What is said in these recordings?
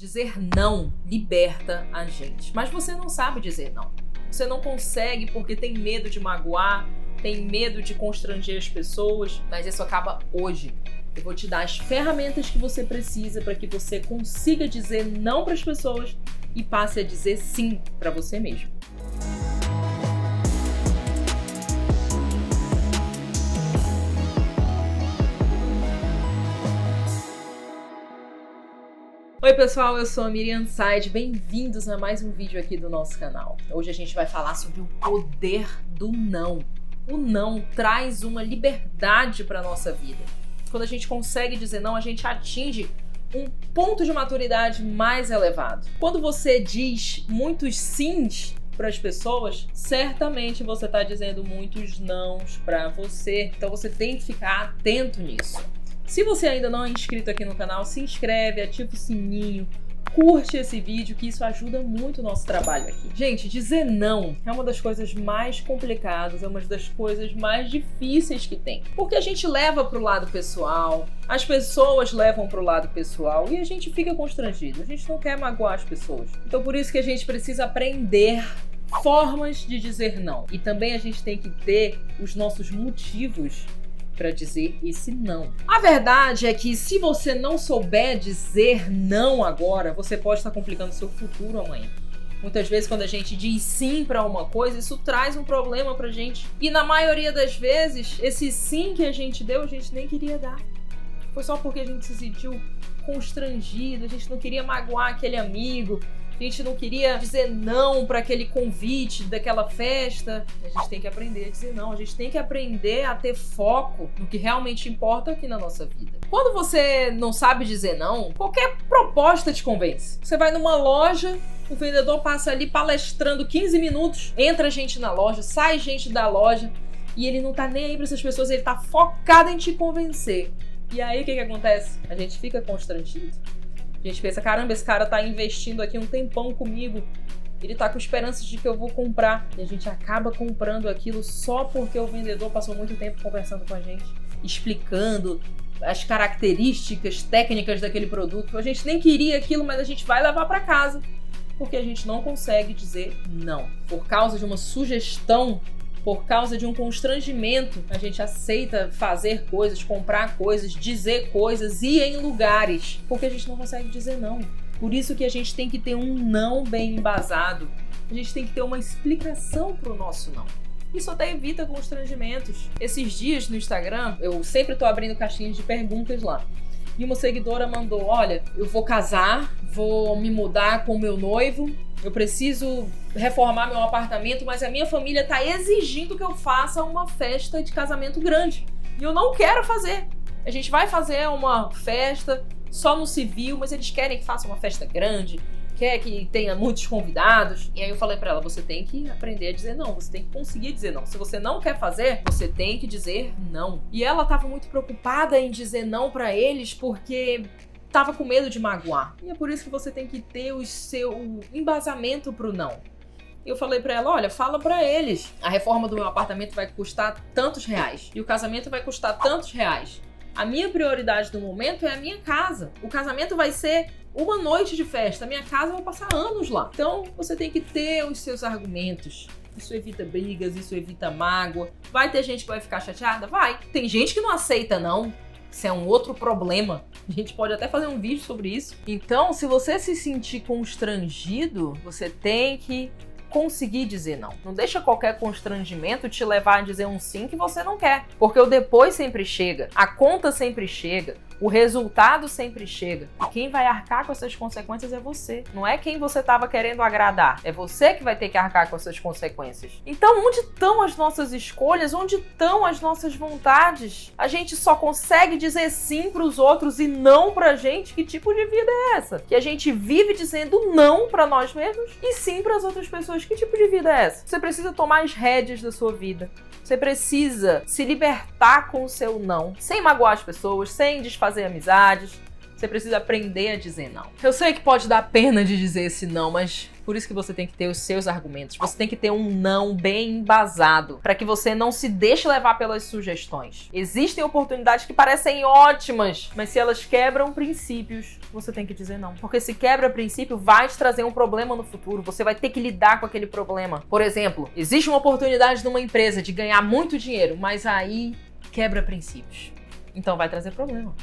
Dizer não liberta a gente, mas você não sabe dizer não. Você não consegue porque tem medo de magoar, tem medo de constranger as pessoas, mas isso acaba hoje. Eu vou te dar as ferramentas que você precisa para que você consiga dizer não para as pessoas e passe a dizer sim para você mesmo. Oi pessoal, eu sou a Miriam Side, bem-vindos a mais um vídeo aqui do nosso canal. Hoje a gente vai falar sobre o poder do não. O não traz uma liberdade para nossa vida. Quando a gente consegue dizer não, a gente atinge um ponto de maturidade mais elevado. Quando você diz muitos sims para as pessoas, certamente você está dizendo muitos nãos para você. Então você tem que ficar atento nisso. Se você ainda não é inscrito aqui no canal, se inscreve, ativa o sininho, curte esse vídeo que isso ajuda muito o nosso trabalho aqui. Gente, dizer não é uma das coisas mais complicadas, é uma das coisas mais difíceis que tem. Porque a gente leva pro lado pessoal, as pessoas levam pro lado pessoal e a gente fica constrangido. A gente não quer magoar as pessoas. Então por isso que a gente precisa aprender formas de dizer não. E também a gente tem que ter os nossos motivos para dizer esse não. A verdade é que se você não souber dizer não agora, você pode estar complicando seu futuro amanhã. Muitas vezes, quando a gente diz sim para uma coisa, isso traz um problema pra gente. E na maioria das vezes, esse sim que a gente deu, a gente nem queria dar. Foi só porque a gente se sentiu constrangido, a gente não queria magoar aquele amigo, a gente não queria dizer não para aquele convite daquela festa. A gente tem que aprender a dizer não. A gente tem que aprender a ter foco no que realmente importa aqui na nossa vida. Quando você não sabe dizer não, qualquer proposta te convence. Você vai numa loja, o vendedor passa ali palestrando 15 minutos, entra gente na loja, sai gente da loja e ele não tá nem aí para essas pessoas, ele tá focado em te convencer. E aí o que que acontece? A gente fica constrangido. A gente pensa, caramba, esse cara tá investindo aqui um tempão comigo. Ele tá com esperanças de que eu vou comprar. E a gente acaba comprando aquilo só porque o vendedor passou muito tempo conversando com a gente, explicando as características técnicas daquele produto. A gente nem queria aquilo, mas a gente vai levar para casa porque a gente não consegue dizer não. Por causa de uma sugestão por causa de um constrangimento, a gente aceita fazer coisas, comprar coisas, dizer coisas, ir em lugares, porque a gente não consegue dizer não. Por isso que a gente tem que ter um não bem embasado. A gente tem que ter uma explicação para o nosso não. Isso até evita constrangimentos. Esses dias no Instagram, eu sempre tô abrindo caixinhas de perguntas lá. E uma seguidora mandou: Olha, eu vou casar, vou me mudar com meu noivo, eu preciso reformar meu apartamento, mas a minha família está exigindo que eu faça uma festa de casamento grande. E eu não quero fazer. A gente vai fazer uma festa só no civil, mas eles querem que faça uma festa grande, quer que tenha muitos convidados. E aí eu falei para ela, você tem que aprender a dizer não, você tem que conseguir dizer não. Se você não quer fazer, você tem que dizer não. E ela estava muito preocupada em dizer não para eles porque tava com medo de magoar. E é por isso que você tem que ter o seu embasamento pro não. Eu falei para ela, olha, fala para eles. A reforma do meu apartamento vai custar tantos reais e o casamento vai custar tantos reais. A minha prioridade no momento é a minha casa. O casamento vai ser uma noite de festa. A minha casa vai passar anos lá. Então, você tem que ter os seus argumentos. Isso evita brigas, isso evita mágoa. Vai ter gente que vai ficar chateada? Vai. Tem gente que não aceita, não. Isso é um outro problema. A gente pode até fazer um vídeo sobre isso. Então, se você se sentir constrangido, você tem que conseguir dizer não. Não deixa qualquer constrangimento te levar a dizer um sim que você não quer, porque o depois sempre chega, a conta sempre chega, o resultado sempre chega. E quem vai arcar com essas consequências é você. Não é quem você estava querendo agradar. É você que vai ter que arcar com essas consequências. Então, onde estão as nossas escolhas? Onde estão as nossas vontades? A gente só consegue dizer sim para os outros e não pra gente. Que tipo de vida é essa? Que a gente vive dizendo não para nós mesmos e sim para as outras pessoas. Que tipo de vida é essa? Você precisa tomar as rédeas da sua vida. Você precisa se libertar com o seu não, sem magoar as pessoas, sem desfazer amizades, Você precisa aprender a dizer não. Eu sei que pode dar pena de dizer esse não, mas por isso que você tem que ter os seus argumentos. Você tem que ter um não bem embasado para que você não se deixe levar pelas sugestões. Existem oportunidades que parecem ótimas, mas se elas quebram princípios, você tem que dizer não. Porque se quebra princípio, vai te trazer um problema no futuro. Você vai ter que lidar com aquele problema. Por exemplo, existe uma oportunidade numa empresa de ganhar muito dinheiro, mas aí quebra princípios. Então vai trazer problema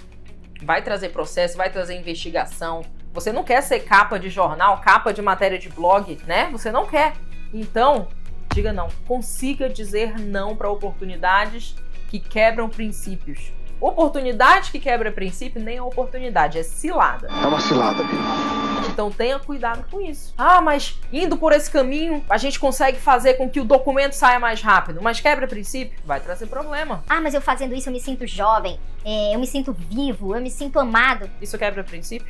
vai trazer processo, vai trazer investigação. Você não quer ser capa de jornal, capa de matéria de blog, né? Você não quer. Então, diga não. Consiga dizer não para oportunidades que quebram princípios. Oportunidade que quebra princípio nem é oportunidade, é cilada. É uma cilada, Então tenha cuidado com isso. Ah, mas indo por esse caminho, a gente consegue fazer com que o documento saia mais rápido. Mas quebra princípio, vai trazer problema. Ah, mas eu fazendo isso eu me sinto jovem, é, eu me sinto vivo, eu me sinto amado. Isso quebra princípio?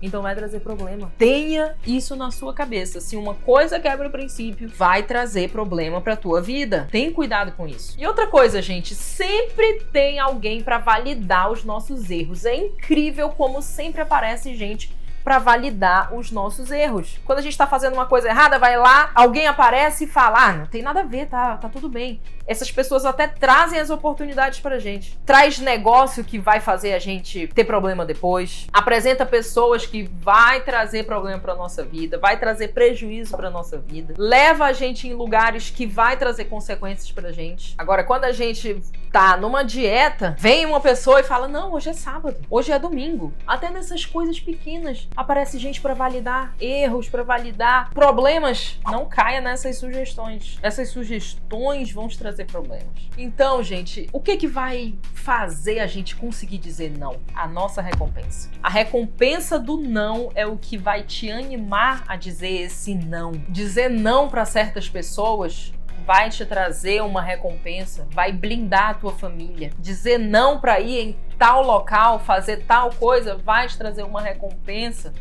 Então vai trazer problema. Tenha isso na sua cabeça. Se uma coisa quebra o princípio, vai trazer problema para tua vida. Tem cuidado com isso. E outra coisa, gente, sempre tem alguém para validar os nossos erros. É incrível como sempre aparece gente para validar os nossos erros. Quando a gente está fazendo uma coisa errada, vai lá, alguém aparece e fala: ah, não tem nada a ver, tá, tá tudo bem. Essas pessoas até trazem as oportunidades pra gente. Traz negócio que vai fazer a gente ter problema depois. Apresenta pessoas que vai trazer problema pra nossa vida, vai trazer prejuízo pra nossa vida. Leva a gente em lugares que vai trazer consequências pra gente. Agora, quando a gente tá numa dieta, vem uma pessoa e fala: "Não, hoje é sábado, hoje é domingo". Até nessas coisas pequenas aparece gente para validar erros, para validar problemas. Não caia nessas sugestões. Essas sugestões vão te trazer trazer problemas. Então, gente, o que que vai fazer a gente conseguir dizer não? A nossa recompensa. A recompensa do não é o que vai te animar a dizer esse não. Dizer não para certas pessoas vai te trazer uma recompensa, vai blindar a tua família. Dizer não para ir em tal local, fazer tal coisa, vai te trazer uma recompensa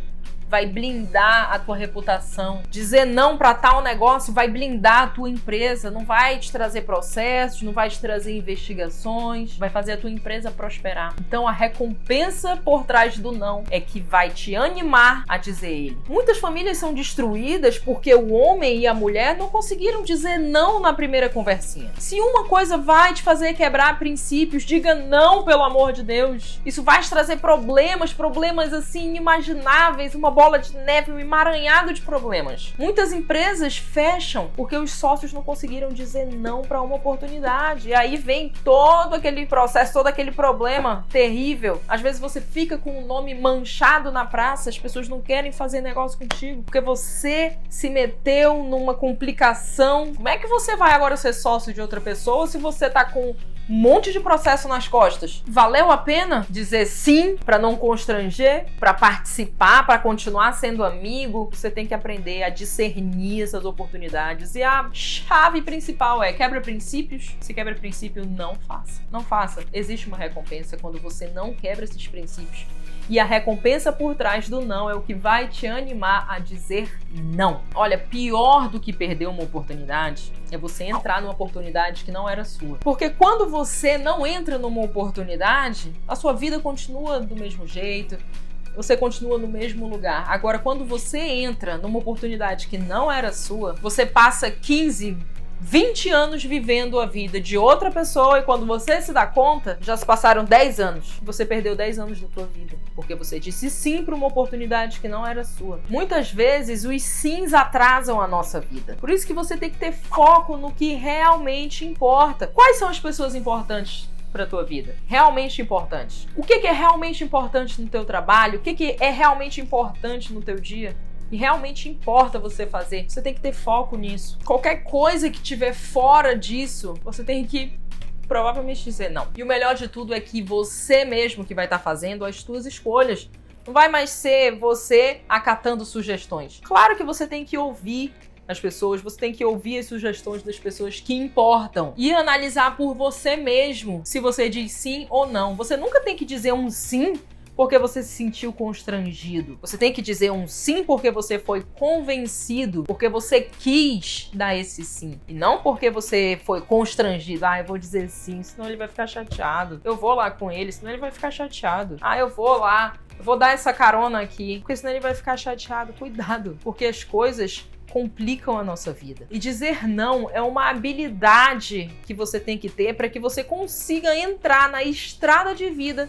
vai blindar a tua reputação. Dizer não para tal negócio vai blindar a tua empresa, não vai te trazer processos, não vai te trazer investigações, vai fazer a tua empresa prosperar. Então a recompensa por trás do não é que vai te animar a dizer ele. Muitas famílias são destruídas porque o homem e a mulher não conseguiram dizer não na primeira conversinha. Se uma coisa vai te fazer quebrar princípios, diga não, pelo amor de Deus. Isso vai te trazer problemas, problemas assim inimagináveis, uma bola de neve, um emaranhado de problemas. Muitas empresas fecham porque os sócios não conseguiram dizer não para uma oportunidade. E aí vem todo aquele processo, todo aquele problema terrível. Às vezes você fica com o nome manchado na praça, as pessoas não querem fazer negócio contigo porque você se meteu numa complicação. Como é que você vai agora ser sócio de outra pessoa se você tá com um monte de processo nas costas. Valeu a pena dizer sim para não constranger, para participar, para continuar sendo amigo? Você tem que aprender a discernir essas oportunidades. E a chave principal é quebra princípios. Se quebra princípio, não faça. Não faça. Existe uma recompensa quando você não quebra esses princípios e a recompensa por trás do não é o que vai te animar a dizer não. Olha, pior do que perder uma oportunidade é você entrar numa oportunidade que não era sua. Porque quando você não entra numa oportunidade, a sua vida continua do mesmo jeito, você continua no mesmo lugar. Agora, quando você entra numa oportunidade que não era sua, você passa 15, 20 anos vivendo a vida de outra pessoa e quando você se dá conta, já se passaram 10 anos. Você perdeu 10 anos da tua vida, porque você disse sim para uma oportunidade que não era sua. Muitas vezes os sims atrasam a nossa vida. Por isso que você tem que ter foco no que realmente importa. Quais são as pessoas importantes para tua vida? Realmente importantes. O que, que é realmente importante no teu trabalho? O que, que é realmente importante no teu dia? E realmente importa você fazer. Você tem que ter foco nisso. Qualquer coisa que tiver fora disso, você tem que provavelmente dizer não. E o melhor de tudo é que você mesmo que vai estar tá fazendo as suas escolhas. Não vai mais ser você acatando sugestões. Claro que você tem que ouvir as pessoas, você tem que ouvir as sugestões das pessoas que importam e analisar por você mesmo se você diz sim ou não. Você nunca tem que dizer um sim porque você se sentiu constrangido. Você tem que dizer um sim porque você foi convencido, porque você quis dar esse sim. E não porque você foi constrangido. Ah, eu vou dizer sim, senão ele vai ficar chateado. Eu vou lá com ele, senão ele vai ficar chateado. Ah, eu vou lá Eu vou dar essa carona aqui, porque senão ele vai ficar chateado. Cuidado, porque as coisas complicam a nossa vida. E dizer não é uma habilidade que você tem que ter para que você consiga entrar na estrada de vida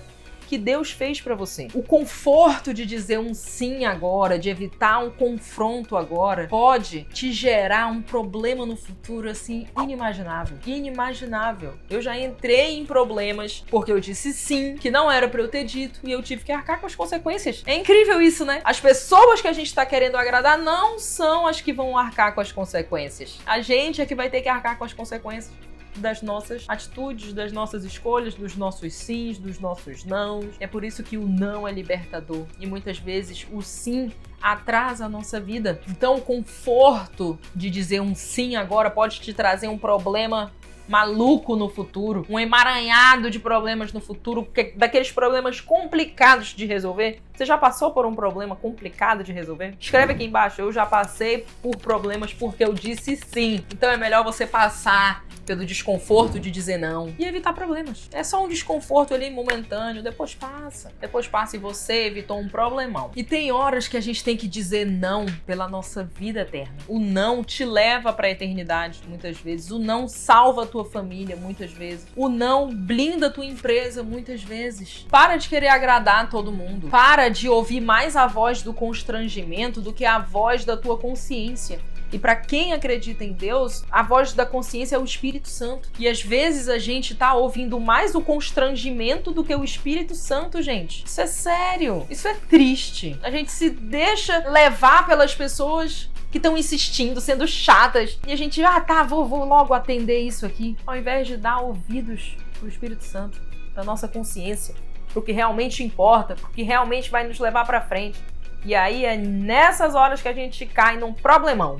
que Deus fez para você. O conforto de dizer um sim agora, de evitar um confronto agora, pode te gerar um problema no futuro assim inimaginável. Inimaginável. Eu já entrei em problemas porque eu disse sim, que não era para eu ter dito e eu tive que arcar com as consequências. É incrível isso, né? As pessoas que a gente tá querendo agradar não são as que vão arcar com as consequências. A gente é que vai ter que arcar com as consequências das nossas atitudes, das nossas escolhas, dos nossos sims, dos nossos nãos. É por isso que o não é libertador. E muitas vezes o sim atrasa a nossa vida. Então, o conforto de dizer um sim agora pode te trazer um problema maluco no futuro, um emaranhado de problemas no futuro, daqueles problemas complicados de resolver. Você já passou por um problema complicado de resolver? Escreve aqui embaixo, eu já passei por problemas porque eu disse sim. Então é melhor você passar pelo desconforto de dizer não e evitar problemas. É só um desconforto ali momentâneo, depois passa. Depois passa e você evitou um problemão. E tem horas que a gente tem que dizer não pela nossa vida eterna. O não te leva para a eternidade muitas vezes. O não salva a tua família muitas vezes. O não blinda tua empresa muitas vezes. Para de querer agradar todo mundo. Para de ouvir mais a voz do constrangimento do que a voz da tua consciência. E para quem acredita em Deus, a voz da consciência é o Espírito Santo. E às vezes a gente tá ouvindo mais o constrangimento do que o Espírito Santo, gente. Isso é sério. Isso é triste. A gente se deixa levar pelas pessoas que estão insistindo, sendo chatas. E a gente, ah, tá, vou, vou logo atender isso aqui. Ao invés de dar ouvidos pro Espírito Santo, pra nossa consciência, pro que realmente importa, pro que realmente vai nos levar para frente. E aí é nessas horas que a gente cai num problemão.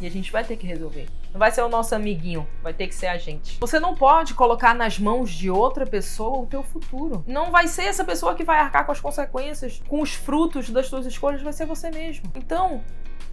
E a gente vai ter que resolver. Não vai ser o nosso amiguinho, vai ter que ser a gente. Você não pode colocar nas mãos de outra pessoa o teu futuro. Não vai ser essa pessoa que vai arcar com as consequências, com os frutos das suas escolhas, vai ser você mesmo. Então,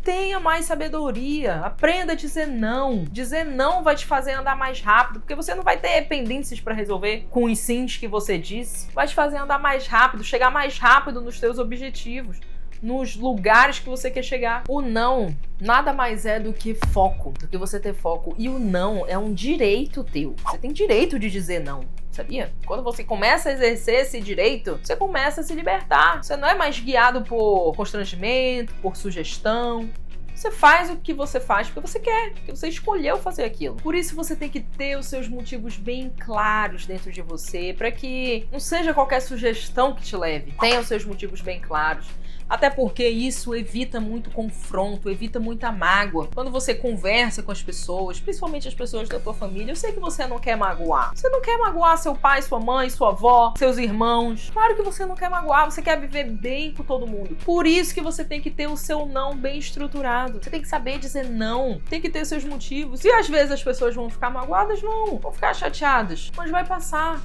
tenha mais sabedoria, aprenda a dizer não. Dizer não vai te fazer andar mais rápido, porque você não vai ter pendências para resolver com os sims que você disse. Vai te fazer andar mais rápido, chegar mais rápido nos teus objetivos nos lugares que você quer chegar. O não nada mais é do que foco, do que você ter foco. E o não é um direito teu. Você tem direito de dizer não. Sabia? Quando você começa a exercer esse direito, você começa a se libertar. Você não é mais guiado por constrangimento, por sugestão. Você faz o que você faz porque você quer, porque você escolheu fazer aquilo. Por isso você tem que ter os seus motivos bem claros dentro de você, para que não seja qualquer sugestão que te leve. Tenha os seus motivos bem claros. Até porque isso evita muito confronto, evita muita mágoa. Quando você conversa com as pessoas, principalmente as pessoas da tua família, eu sei que você não quer magoar. Você não quer magoar seu pai, sua mãe, sua avó, seus irmãos. Claro que você não quer magoar, você quer viver bem com todo mundo. Por isso que você tem que ter o seu não bem estruturado. Você tem que saber dizer não, tem que ter seus motivos. E às vezes as pessoas vão ficar magoadas, vão, vão ficar chateadas, mas vai passar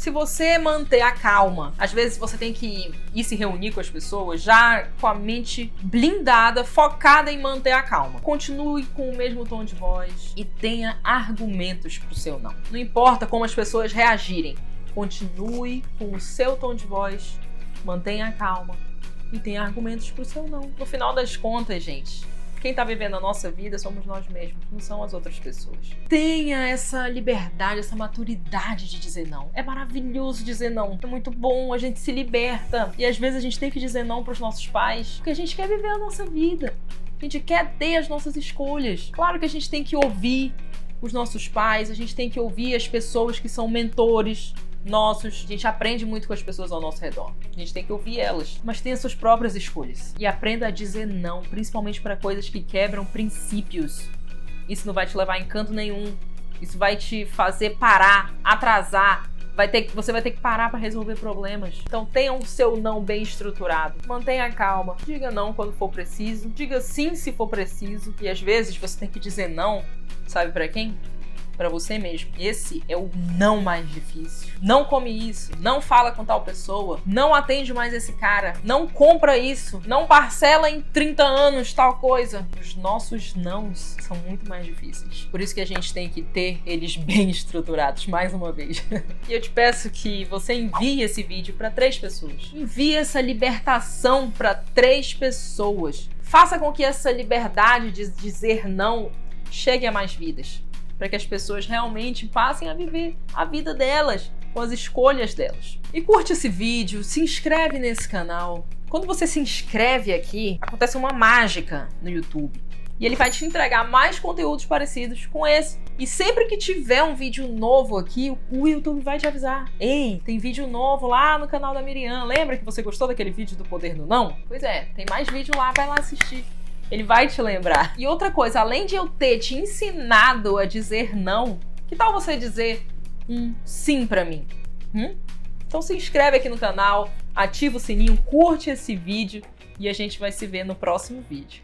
se você manter a calma, às vezes você tem que ir se reunir com as pessoas já com a mente blindada, focada em manter a calma. Continue com o mesmo tom de voz e tenha argumentos pro seu não. Não importa como as pessoas reagirem, continue com o seu tom de voz, mantenha a calma e tenha argumentos pro seu não. No final das contas, gente, quem está vivendo a nossa vida somos nós mesmos, não são as outras pessoas. Tenha essa liberdade, essa maturidade de dizer não. É maravilhoso dizer não. É muito bom, a gente se liberta. E às vezes a gente tem que dizer não para os nossos pais, porque a gente quer viver a nossa vida. A gente quer ter as nossas escolhas. Claro que a gente tem que ouvir os nossos pais, a gente tem que ouvir as pessoas que são mentores, nossos. A gente aprende muito com as pessoas ao nosso redor. A gente tem que ouvir elas, mas tenha suas próprias escolhas. E aprenda a dizer não, principalmente para coisas que quebram princípios. Isso não vai te levar em canto nenhum. Isso vai te fazer parar, atrasar. Vai ter, você vai ter que parar para resolver problemas. Então tenha o seu não bem estruturado. Mantenha calma. Diga não quando for preciso. Diga sim se for preciso. E às vezes você tem que dizer não, sabe para quem? Para você mesmo: esse é o não mais difícil. Não come isso, não fala com tal pessoa, não atende mais esse cara, não compra isso, não parcela em 30 anos tal coisa. Os nossos nãos são muito mais difíceis. Por isso que a gente tem que ter eles bem estruturados, mais uma vez. e eu te peço que você envie esse vídeo para três pessoas. Envie essa libertação para três pessoas. Faça com que essa liberdade de dizer não chegue a mais vidas, para que as pessoas realmente passem a viver a vida delas, com as escolhas delas. E curte esse vídeo, se inscreve nesse canal. Quando você se inscreve aqui, acontece uma mágica no YouTube. E ele vai te entregar mais conteúdos parecidos com esse. E sempre que tiver um vídeo novo aqui, o YouTube vai te avisar. Ei, tem vídeo novo lá no canal da Miriam. Lembra que você gostou daquele vídeo do Poder do Não? Pois é, tem mais vídeo lá, vai lá assistir. Ele vai te lembrar. E outra coisa, além de eu ter te ensinado a dizer não, que tal você dizer um sim para mim? Hum? Então se inscreve aqui no canal, ativa o sininho, curte esse vídeo e a gente vai se ver no próximo vídeo.